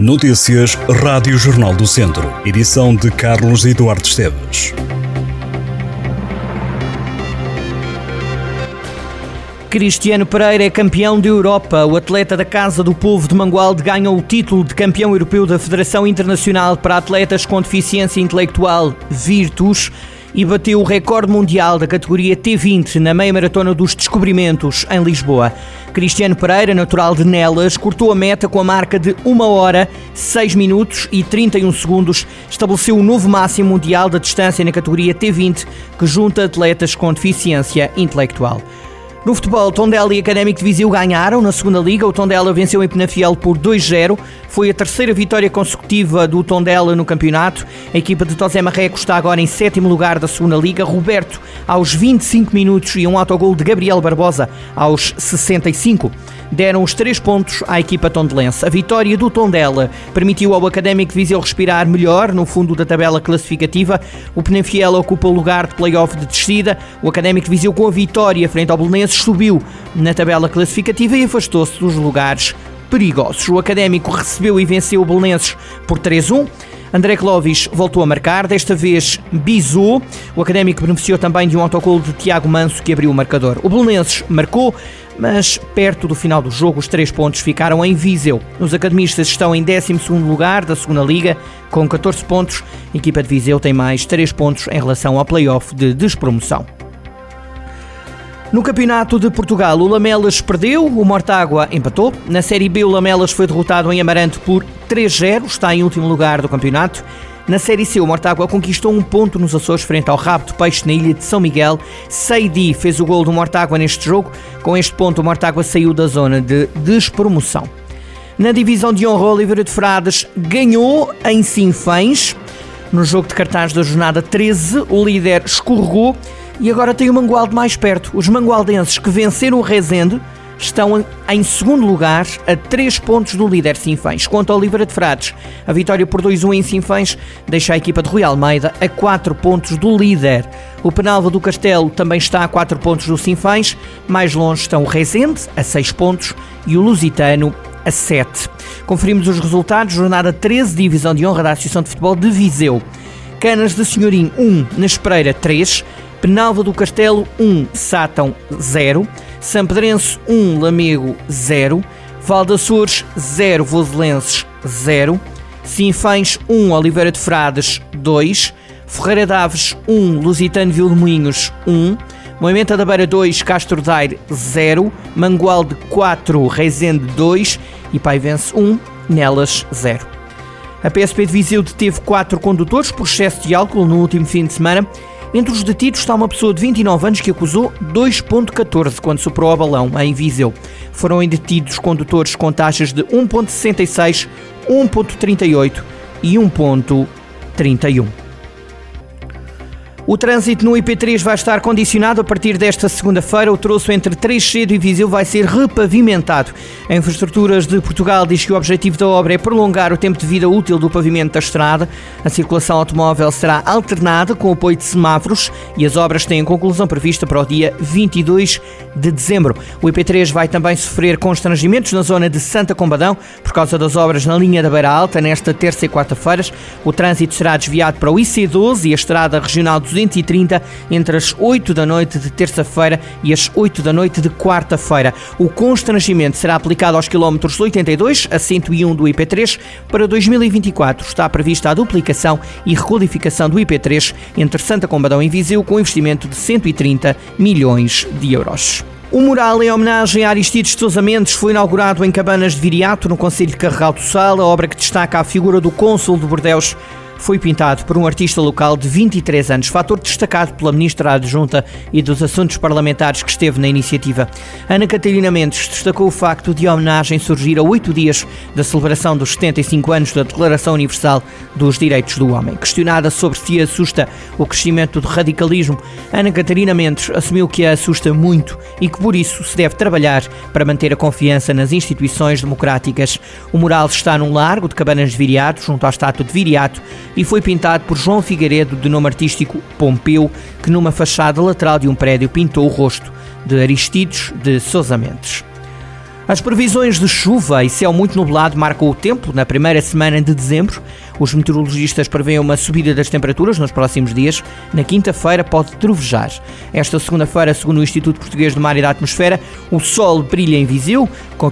Notícias Rádio Jornal do Centro. Edição de Carlos Eduardo Esteves. Cristiano Pereira é campeão da Europa. O atleta da Casa do Povo de Mangualde ganhou o título de campeão europeu da Federação Internacional para Atletas com Deficiência Intelectual Virtus e bateu o recorde mundial da categoria T20 na meia maratona dos descobrimentos em Lisboa. Cristiano Pereira, natural de Nelas, cortou a meta com a marca de 1 hora, 6 minutos e 31 segundos. Estabeleceu o novo máximo mundial da distância na categoria T20, que junta atletas com deficiência intelectual. No futebol, Tondela e Académico de Viseu ganharam na segunda liga. O Tondela venceu em Penafiel por 2-0. Foi a terceira vitória consecutiva do Tondela no campeonato. A equipa de Tosé Marreco está agora em sétimo lugar da segunda liga. Roberto aos 25 minutos e um autogol de Gabriel Barbosa aos 65 deram os três pontos à equipa tondelense. A vitória do Tondela permitiu ao Académico Viseu respirar melhor no fundo da tabela classificativa. O Penafiel ocupa o lugar de play-off de descida. O Académico Viseu com a vitória frente ao Belenenses subiu na tabela classificativa e afastou-se dos lugares perigosos. O Académico recebeu e venceu o Belenenses por 3-1. André Clovis voltou a marcar, desta vez bisou. O Académico beneficiou também de um autogol de Tiago Manso que abriu o marcador. O Belenenses marcou, mas perto do final do jogo os três pontos ficaram em Viseu. Os academistas estão em 12º lugar da segunda Liga com 14 pontos. A equipa de Viseu tem mais 3 pontos em relação ao play-off de despromoção. No Campeonato de Portugal, o Lamelas perdeu, o Mortágua empatou. Na Série B, o Lamelas foi derrotado em Amarante por 3-0, está em último lugar do campeonato. Na Série C, o Mortágua conquistou um ponto nos Açores frente ao Rabo de Peixe na ilha de São Miguel. Seidi fez o gol do Mortágua neste jogo. Com este ponto, o Mortágua saiu da zona de despromoção. Na divisão de honra, Oliveira de Frades ganhou em Sinfãs. No jogo de cartaz da jornada 13, o líder escorregou e agora tem o Mangualde mais perto. Os mangualdenses que venceram o Rezende estão em segundo lugar, a 3 pontos do líder Sinfãs. Quanto ao Oliveira de Frades, a vitória por 2-1 em Sinfãs deixa a equipa de Rui Almeida a 4 pontos do líder. O Penalva do Castelo também está a 4 pontos do Sinfãs. Mais longe estão o Rezende, a 6 pontos, e o Lusitano, a 7. Conferimos os resultados. Jornada 13, Divisão de Honra da Associação de Futebol de Viseu. Canas de Senhorim 1, na Espereira 3, Penalva do Castelo 1, Sátão 0, Sampedrense 1, Lamego 0, Valdaçores 0, Voselenses 0, Sinfães 1, Oliveira de Frades 2, Ferreira Daves 1, Lusitano Vilmoinhos 1, Moimenta da Beira 2, Castro Daire 0, Mangualde 4, Reisende 2 e Paivense 1, Nelas 0. A PSP de Viseu deteve quatro condutores por excesso de álcool no último fim de semana entre os detidos está uma pessoa de 29 anos que acusou 2.14 quando superou a balão em Viseu. Foram detidos condutores com taxas de 1.66, 1.38 e 1.31. O trânsito no IP3 vai estar condicionado a partir desta segunda-feira. O troço entre Treixedo e Viseu vai ser repavimentado. A Infraestruturas de Portugal diz que o objetivo da obra é prolongar o tempo de vida útil do pavimento da estrada. A circulação automóvel será alternada com apoio de semáforos e as obras têm conclusão prevista para o dia 22 de dezembro. O IP3 vai também sofrer constrangimentos na zona de Santa Combadão por causa das obras na linha da Beira Alta nesta terça e quarta-feiras. O trânsito será desviado para o IC12 e a estrada regional 200 230 entre as 8 da noite de terça-feira e as 8 da noite de quarta-feira. O constrangimento será aplicado aos quilómetros 82 a 101 do IP3. Para 2024 está prevista a duplicação e requalificação do IP3 entre Santa Combadão e Viseu com investimento de 130 milhões de euros. O mural em homenagem a Aristides de Sousa Mendes foi inaugurado em Cabanas de Viriato, no Conselho de Carregal do Sal, a obra que destaca a figura do cônsul de Bordeus foi pintado por um artista local de 23 anos, fator destacado pela Ministra Adjunta e dos Assuntos Parlamentares que esteve na iniciativa. Ana Catarina Mendes destacou o facto de a homenagem surgir a oito dias da celebração dos 75 anos da Declaração Universal dos Direitos do Homem. Questionada sobre se assusta o crescimento do radicalismo, Ana Catarina Mendes assumiu que a assusta muito e que por isso se deve trabalhar para manter a confiança nas instituições democráticas. O mural está num largo de Cabanas de Viriato, junto à estátua de Viriato, e foi pintado por João Figueiredo, de nome artístico Pompeu, que numa fachada lateral de um prédio pintou o rosto de Aristides de Sousa Mendes. As previsões de chuva e céu muito nublado marcam o tempo na primeira semana de dezembro. Os meteorologistas prevêem uma subida das temperaturas nos próximos dias. Na quinta-feira pode trovejar. Esta segunda-feira, segundo o Instituto Português do Mar e da Atmosfera, o sol brilha em Viseu,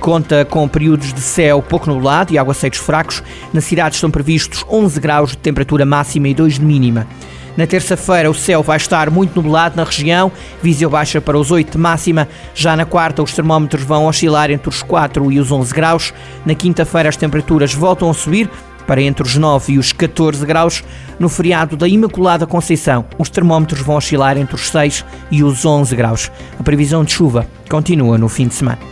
conta com períodos de céu pouco nublado e aguaceiros fracos. Na cidade estão previstos 11 graus de temperatura máxima e 2 de mínima. Na terça-feira o céu vai estar muito nublado na região, Viseu baixa para os 8 de máxima. Já na quarta os termómetros vão oscilar entre os 4 e os 11 graus. Na quinta-feira as temperaturas voltam a subir para entre os 9 e os 14 graus. No feriado da Imaculada Conceição, os termómetros vão oscilar entre os 6 e os 11 graus. A previsão de chuva continua no fim de semana.